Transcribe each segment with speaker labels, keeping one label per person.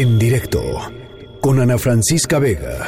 Speaker 1: En directo con Ana Francisca Vega.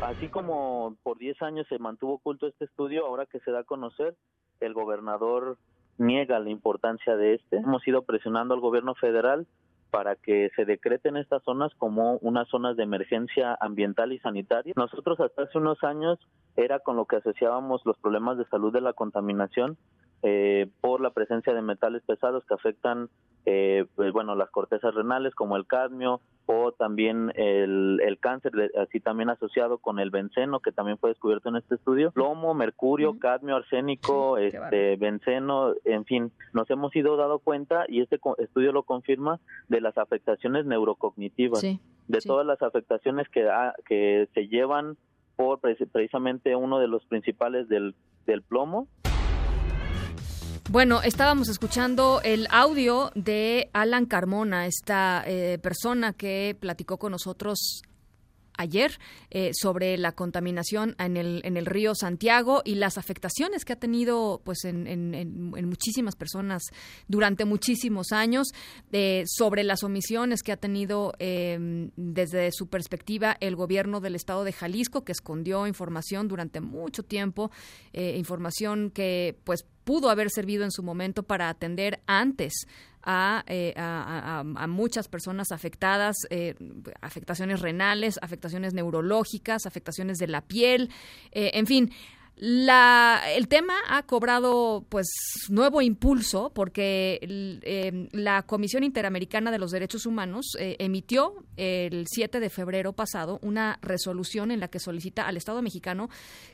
Speaker 2: Así como por 10 años se mantuvo oculto este estudio, ahora que se da a conocer, el gobernador niega la importancia de este. Hemos ido presionando al gobierno federal para que se decreten estas zonas como unas zonas de emergencia ambiental y sanitaria. Nosotros hasta hace unos años era con lo que asociábamos los problemas de salud de la contaminación eh, por la presencia de metales pesados que afectan eh, pues, bueno las cortezas renales como el cadmio o también el, el cáncer así también asociado con el benceno que también fue descubierto en este estudio. Plomo mercurio cadmio arsénico este benceno en fin nos hemos ido dado cuenta y este estudio lo confirma de las afectaciones neurocognitivas de todas las afectaciones que que se llevan por precisamente uno de los principales del del plomo
Speaker 3: bueno, estábamos escuchando el audio de Alan Carmona, esta eh, persona que platicó con nosotros ayer eh, sobre la contaminación en el, en el río Santiago y las afectaciones que ha tenido pues en, en, muchísimas personas durante muchísimos años, eh, sobre las omisiones que ha tenido em, desde su perspectiva el gobierno del estado de Jalisco, que escondió información durante mucho tiempo, eh, información que pues pudo haber servido en su momento para atender antes eh, a, a, muchas personas afectadas, eh, afectaciones renales, afectaciones neurológicas, afectaciones de la piel, eh, en fin. La, el tema ha cobrado pues nuevo impulso porque em, la Comisión Interamericana de los Derechos Humanos eh, emitió el 7 de febrero pasado una resolución en la que solicita al Estado mexicano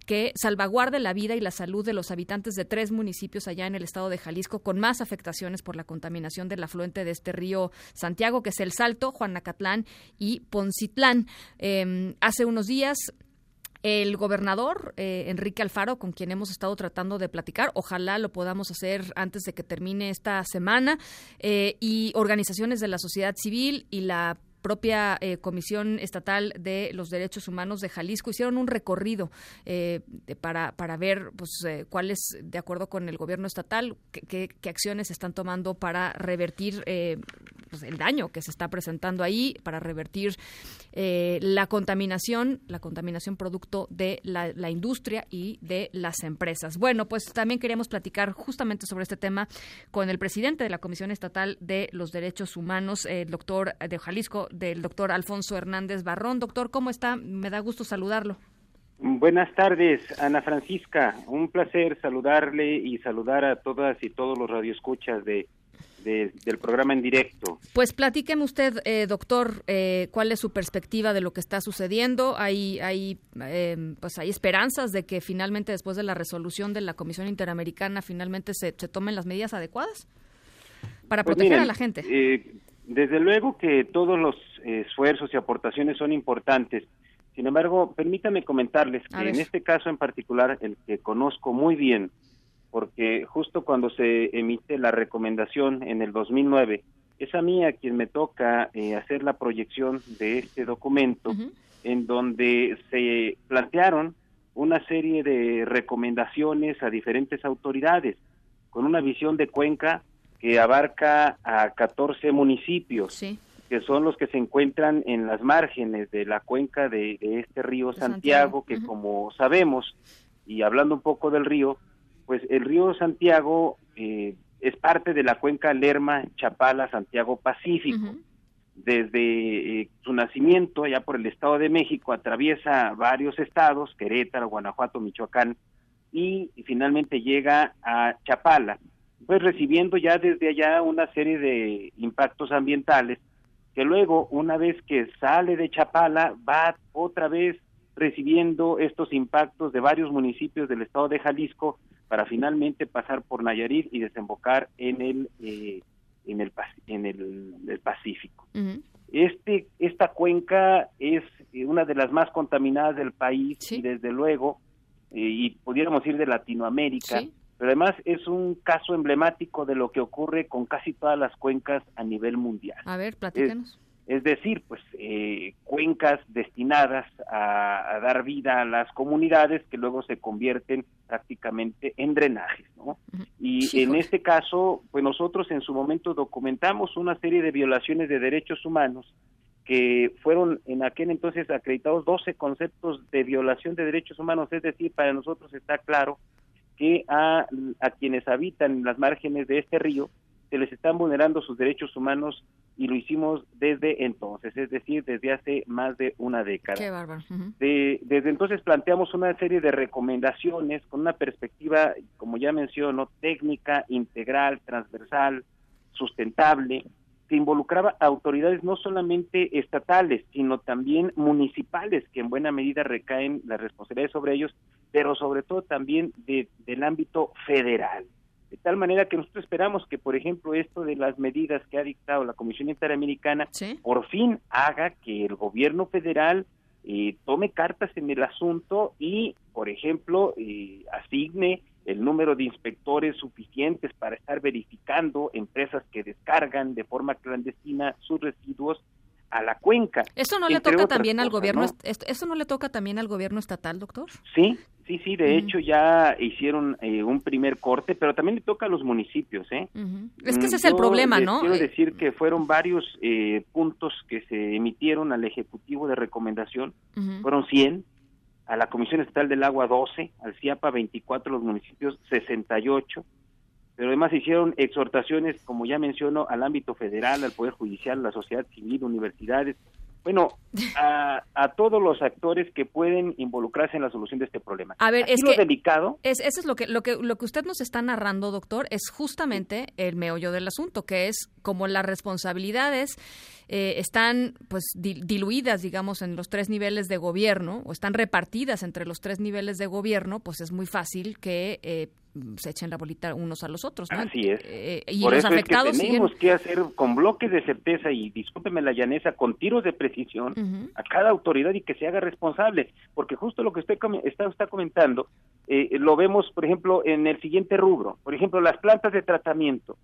Speaker 3: que salvaguarde la vida y la salud de los habitantes de tres municipios allá en el estado de Jalisco con más afectaciones por la contaminación del afluente de este río Santiago, que es el Salto, Juanacatlán y Poncitlán. Em, hace unos días el gobernador eh, Enrique Alfaro, con quien hemos estado tratando de platicar, ojalá lo podamos hacer antes de que termine esta semana, eh, y organizaciones de la sociedad civil y la propia eh, Comisión Estatal de los Derechos Humanos de Jalisco hicieron un recorrido eh, para, para ver pues, eh, cuáles, de acuerdo con el gobierno estatal, qué, acciones están tomando para revertir pues, el daño que se está presentando ahí, para revertir la contaminación, la contaminación producto de la, la industria y de las empresas. Bueno, pues también queríamos platicar justamente sobre este tema con el presidente de la Comisión Estatal de los Derechos Humanos, el doctor de Jalisco, del doctor Alfonso Hernández Barrón. Doctor, ¿cómo está? Me da gusto saludarlo.
Speaker 4: Buenas tardes, Ana Francisca. Un placer saludarle y saludar a todas y todos los radioescuchas de, del programa en directo.
Speaker 3: Pues platíqueme usted, eh, doctor, eh, cuál es su perspectiva de lo que está sucediendo. Hay, hay, em, pues hay esperanzas de que finalmente, después de la resolución de la Comisión Interamericana, finalmente se, tomen las medidas adecuadas para pues proteger a la gente.
Speaker 4: Desde luego que todos los esfuerzos y aportaciones son importantes. Sin embargo, permítame comentarles que en este caso en particular, el que conozco muy bien, porque justo cuando se emite la recomendación en el 2009, es a mí a quien me toca eh, hacer la proyección de este documento, en donde se plantearon una serie de recomendaciones a diferentes autoridades, con una visión de Cuenca que abarca a 14 municipios, que son los que se encuentran en las márgenes de la cuenca de, este río Santiago, que como sabemos, y hablando un poco del río, pues el río Santiago eh, es parte de la cuenca Lerma, Chapala, Santiago Pacífico. Desde eh, su nacimiento, allá por el Estado de México, atraviesa varios estados, Querétaro, Guanajuato, Michoacán, y finalmente llega a Chapala pues recibiendo ya desde allá una serie de impactos ambientales que luego, una vez que sale de Chapala, va otra vez recibiendo estos impactos de varios municipios del estado de Jalisco para finalmente pasar por Nayarit y desembocar en el eh, en el en el, Pacífico. Este esta cuenca es una de las más contaminadas del país y desde luego eh, y pudiéramos ir de Latinoamérica pero además es un caso emblemático de lo que ocurre con casi todas las cuencas a nivel mundial.
Speaker 3: A ver, platícanos.
Speaker 4: Es, decir, pues eh, cuencas destinadas a, dar vida a las comunidades que luego se convierten prácticamente en drenajes, ¿no? Y en este caso, pues nosotros en su momento documentamos una serie de violaciones de derechos humanos que fueron en aquel entonces acreditados 12 conceptos de violación de derechos humanos, es decir, para nosotros está claro que a, a quienes habitan en las márgenes de este río se les están vulnerando sus derechos humanos y lo hicimos desde entonces, es decir, desde hace más de una década.
Speaker 3: Qué bárbaro.
Speaker 4: desde entonces planteamos una serie de recomendaciones con una perspectiva, como ya mencionó, técnica, integral, transversal, sustentable, que involucraba a autoridades no solamente estatales, sino también municipales, que en buena medida recaen las responsabilidades sobre ellos, pero sobre todo también de, del ámbito federal. De tal manera que nosotros esperamos que, por ejemplo, esto de las medidas que ha dictado la Comisión Interamericana, por fin haga que el gobierno federal eh, tome cartas en el asunto y, por ejemplo, eh, asigne el número de inspectores suficientes para estar verificando empresas que descargan de forma clandestina sus residuos a la cuenca.
Speaker 3: ¿Eso no le toca también al gobierno? ¿Eso no le toca también al gobierno estatal, doctor?
Speaker 4: Sí, sí, sí. De hecho ya hicieron eh, un primer corte, pero también le toca a los municipios, ¿eh?
Speaker 3: Es que ese es el problema, ¿no?
Speaker 4: Quiero eh, decir que fueron varios eh, puntos que se emitieron al ejecutivo de recomendación. Fueron 100 a la Comisión Estatal del Agua 12, al CIAPA 24, los municipios 68, pero además hicieron exhortaciones, como ya menciono, al ámbito federal, al Poder Judicial, a la sociedad civil, universidades, bueno, a, a, todos los actores que pueden involucrarse en la solución de este problema.
Speaker 3: A ver, es
Speaker 4: lo
Speaker 3: que
Speaker 4: delicado.
Speaker 3: Es, eso es lo que, lo que lo que usted nos está narrando, doctor, es justamente el meollo del asunto, que es como las responsabilidades eh, están pues diluidas, digamos, en los tres niveles de gobierno o están repartidas entre los tres niveles de gobierno, pues es muy fácil que eh, se echen la bolita unos a los otros. ¿no?
Speaker 4: Así es.
Speaker 3: Eh, y los afectados
Speaker 4: tenemos que hacer con bloques de certeza y discúlpeme la llaneza, con tiros de precisión a cada autoridad y que se haga responsable, porque justo lo que usted está, está comentando lo vemos, por ejemplo, en el siguiente rubro, por ejemplo, las plantas de tratamiento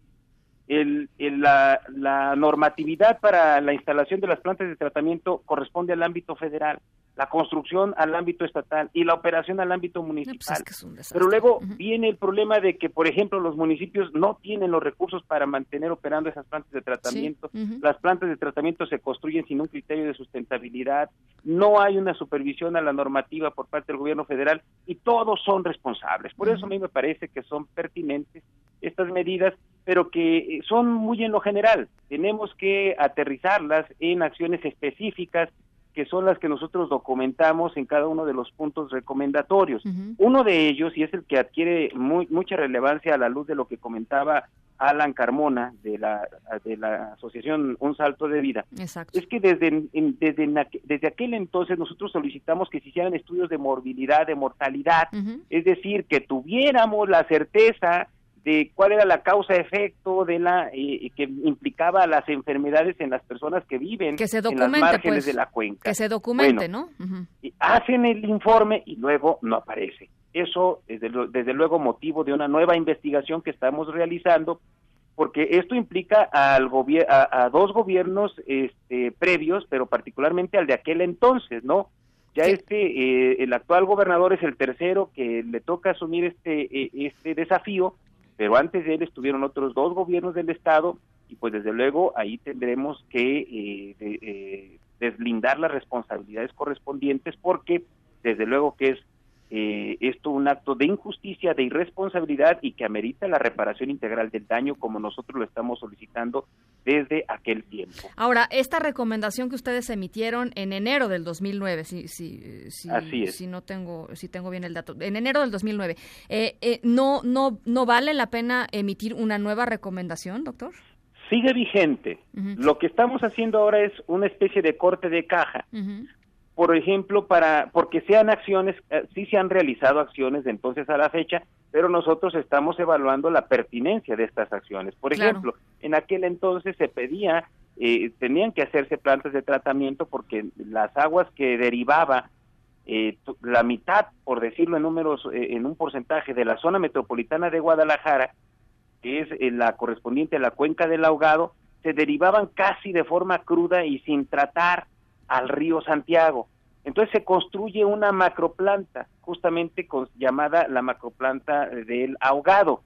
Speaker 4: el, la, la, normatividad para la instalación de las plantas de tratamiento corresponde al ámbito federal, la construcción al ámbito estatal y la operación al ámbito pues municipal. Pero luego viene el problema de que, por ejemplo, los municipios no tienen los recursos para mantener operando esas plantas de tratamiento. Las plantas de tratamiento se construyen sin un criterio de sustentabilidad, no hay una supervisión a la normativa por parte del gobierno federal y todos son responsables. Por eso a mí me parece que son pertinentes estas medidas pero que eh, son muy en lo general. Tenemos que aterrizarlas en acciones específicas que son las que nosotros documentamos en cada uno de los puntos recomendatorios. Uno de ellos, y es el que adquiere muy, mucha relevancia a la luz de lo que comentaba Alan Carmona de la, de la asociación Un Salto de Vida, es que desde, desde, desde aquel entonces nosotros solicitamos que se hicieran estudios de morbilidad, de mortalidad, es decir, que tuviéramos la certeza de cuál era la causa-efecto de la eh, que implicaba las enfermedades en las personas que viven
Speaker 3: que se
Speaker 4: en las márgenes
Speaker 3: pues,
Speaker 4: de la cuenca.
Speaker 3: Que se documente, ¿no?
Speaker 4: Hacen el informe y luego no aparece. Eso desde, desde luego motivo de una nueva investigación que estamos realizando porque esto implica al a, a, dos gobiernos este, previos, pero particularmente al de aquel entonces, ¿no? Ya este, eh, el actual gobernador es el tercero que le toca asumir este, eh, este desafío pero antes de él estuvieron otros dos gobiernos del Estado y pues desde luego ahí tendremos que eh, eh, deslindar las responsabilidades correspondientes porque desde luego que es eh, esto un acto de injusticia, de irresponsabilidad y que amerita la reparación integral del daño como nosotros lo estamos solicitando desde aquel tiempo.
Speaker 3: Ahora, esta recomendación que ustedes emitieron en enero del 2009, si, si, si, si no tengo, si tengo bien el dato, en enero del 2009, eh, eh, no, no, ¿no vale la pena emitir una nueva recomendación, doctor?
Speaker 4: Sigue vigente. Lo que estamos haciendo ahora es una especie de corte de caja por ejemplo, para porque sean acciones, eh, sí se han realizado acciones de entonces a la fecha, pero nosotros estamos evaluando la pertinencia de estas acciones. Por ejemplo, en aquel entonces se pedía, eh, tenían que hacerse plantas de tratamiento porque las aguas que derivaba eh, la mitad, por decirlo en números, en un porcentaje de la zona metropolitana de Guadalajara, que es la correspondiente a la cuenca del ahogado, se derivaban casi de forma cruda y sin tratar al río Santiago. Entonces se construye una macroplanta, justamente con, llamada la macroplanta del ahogado.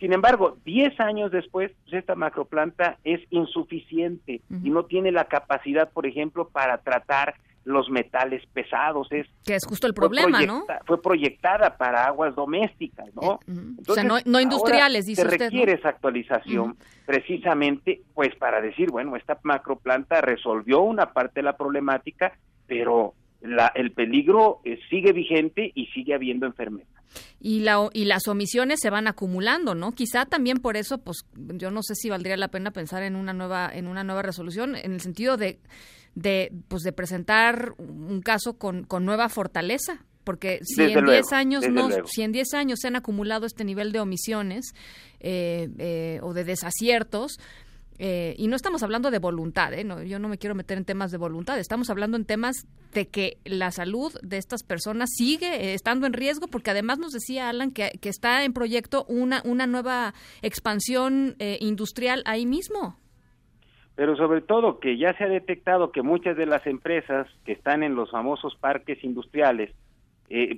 Speaker 4: Sin embargo, 10 años después, pues esta macroplanta es insuficiente y no tiene la capacidad, por ejemplo, para tratar los metales pesados. Es,
Speaker 3: que es justo el problema, ¿no?
Speaker 4: Fue proyectada para aguas domésticas, ¿no?
Speaker 3: Eh, o sea, no, industriales, dice
Speaker 4: se requiere esa actualización precisamente, pues para decir, bueno, esta macroplanta resolvió una parte de la problemática, pero la, el peligro eh, sigue vigente y sigue habiendo enfermedad.
Speaker 3: Y, la, y las omisiones se van acumulando, ¿no? Quizá también por eso, pues yo no sé si valdría la pena pensar en una nueva, en una nueva resolución, en el sentido de, de, pues, de presentar un caso con, con nueva fortaleza, porque si en 10 años no si en 10 años se han acumulado este nivel de omisiones eh, eh, o de desaciertos eh, y no estamos hablando de voluntad, ¿eh? yo no me quiero meter en temas de voluntad, estamos hablando en temas de que la salud de estas personas sigue eh, estando en riesgo, porque además nos decía Alan que, está en proyecto una, una nueva expansión industrial ahí mismo.
Speaker 4: Pero sobre todo que ya se ha detectado que muchas de las empresas que están en los famosos parques industriales,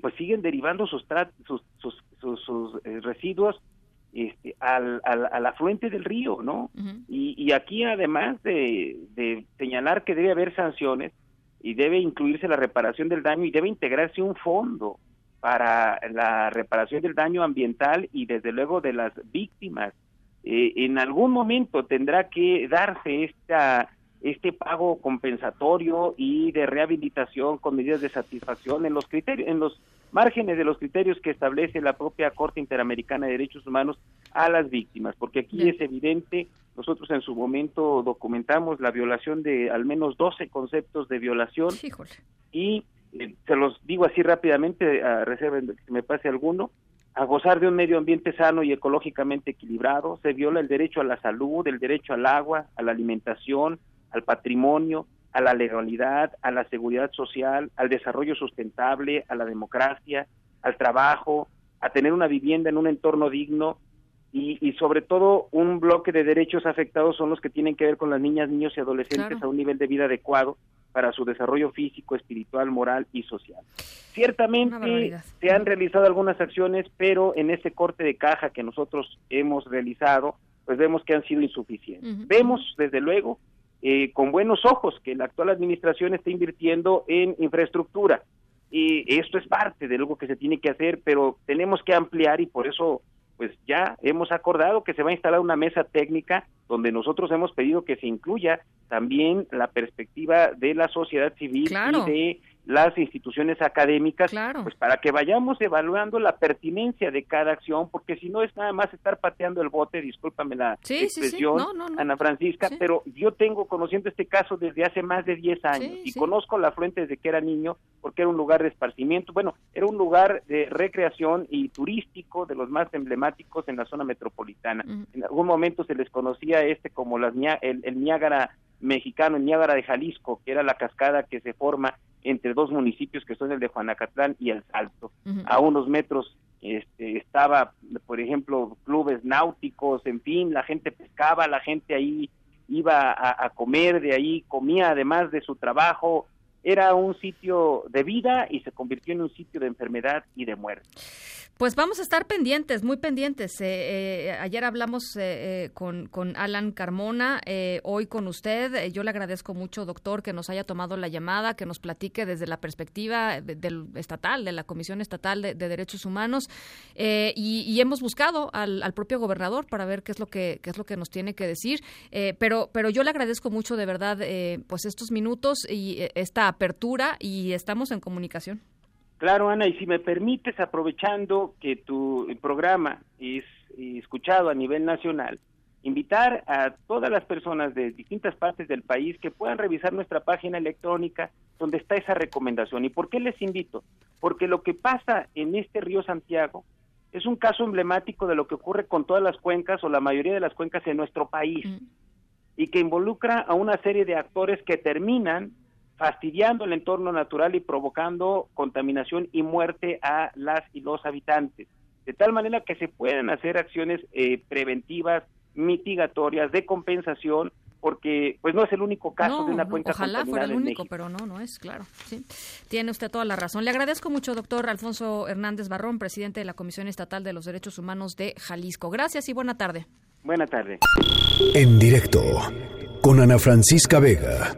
Speaker 4: pues siguen derivando sus, sus, sus, sus residuos este, al, al, afluente del río, ¿no? y, aquí además de, señalar que debe haber sanciones y debe incluirse la reparación del daño y debe integrarse un fondo para la reparación del daño ambiental y desde luego de las víctimas. Eh, en algún momento tendrá que darse esta este pago compensatorio y de rehabilitación con medidas de satisfacción en los criterios, en los márgenes de los criterios que establece la propia Corte Interamericana de Derechos Humanos a las víctimas, porque aquí es evidente, nosotros en su momento documentamos la violación de al menos 12 conceptos de violación y eh, se los digo así rápidamente, a reserva de que me pase alguno, a gozar de un medio ambiente sano y ecológicamente equilibrado, se viola el derecho a la salud, el derecho al agua, a la alimentación, al patrimonio, a la legalidad, a la seguridad social, al desarrollo sustentable, a la democracia, al trabajo, a tener una vivienda en un entorno digno y, sobre todo un bloque de derechos afectados son los que tienen que ver con las niñas, niños y adolescentes a un nivel de vida adecuado para su desarrollo físico, espiritual, moral y social. Ciertamente se han realizado algunas acciones, pero en ese corte de caja que nosotros hemos realizado, pues vemos que han sido insuficientes. Vemos, desde luego, eh, con buenos ojos que la actual administración está invirtiendo en infraestructura. Y esto es parte de algo que se tiene que hacer, pero tenemos que ampliar y por eso pues ya hemos acordado que se va a instalar una mesa técnica donde nosotros hemos pedido que se incluya también la perspectiva de la sociedad civil y de las instituciones académicas, pues para que vayamos evaluando la pertinencia de cada acción, porque si no es nada más estar pateando el bote, discúlpame la expresión, Ana Francisca, pero yo tengo conociendo este caso desde hace más de 10 años y conozco la fuente desde que era niño, porque era un lugar de esparcimiento, bueno, era un lugar de recreación y turístico de los más emblemáticos en la zona metropolitana. En algún momento se les conocía este como las, el, el Niágara mexicano, el Niágara de Jalisco, que era la cascada que se forma entre dos municipios que son el de Juanacatlán y el Salto. A unos metros este, estaba, por ejemplo, clubes náuticos, en fin, la gente pescaba, la gente ahí iba a, a comer, de ahí comía además de su trabajo, era un sitio de vida y se convirtió en un sitio de enfermedad y de muerte.
Speaker 3: Pues vamos a estar pendientes, muy pendientes. Eh, eh, ayer hablamos eh, con, con, Alan Carmona, hoy con usted. yo le agradezco mucho, doctor, que nos haya tomado la llamada, que nos platique desde la perspectiva del estatal, de la Comisión Estatal de, Derechos Humanos, y, hemos buscado al, propio gobernador para ver qué es lo que qué es lo que nos tiene que decir. pero pero yo le agradezco mucho de verdad, pues estos minutos y esta apertura y estamos en comunicación.
Speaker 4: Claro, Ana, y si me permites, aprovechando que tu programa es escuchado a nivel nacional, invitar a todas las personas de distintas partes del país que puedan revisar nuestra página electrónica donde está esa recomendación. ¿Y por qué les invito? Porque lo que pasa en este río Santiago es un caso emblemático de lo que ocurre con todas las cuencas o la mayoría de las cuencas en nuestro país mm. y que involucra a una serie de actores que terminan fastidiando el entorno natural y provocando contaminación y muerte a las y los habitantes. De tal manera que se pueden hacer acciones eh, preventivas, mitigatorias, de compensación, porque pues no es el único caso de una cuenta
Speaker 3: ojalá fuera el único pero no no es claro sí. Tiene usted toda la razón. Le agradezco mucho doctor Alfonso Hernández Barrón presidente de la Comisión Estatal de los Derechos Humanos de Jalisco. Gracias y buena tarde.
Speaker 4: Buena tarde.
Speaker 1: En directo con Ana Francisca Vega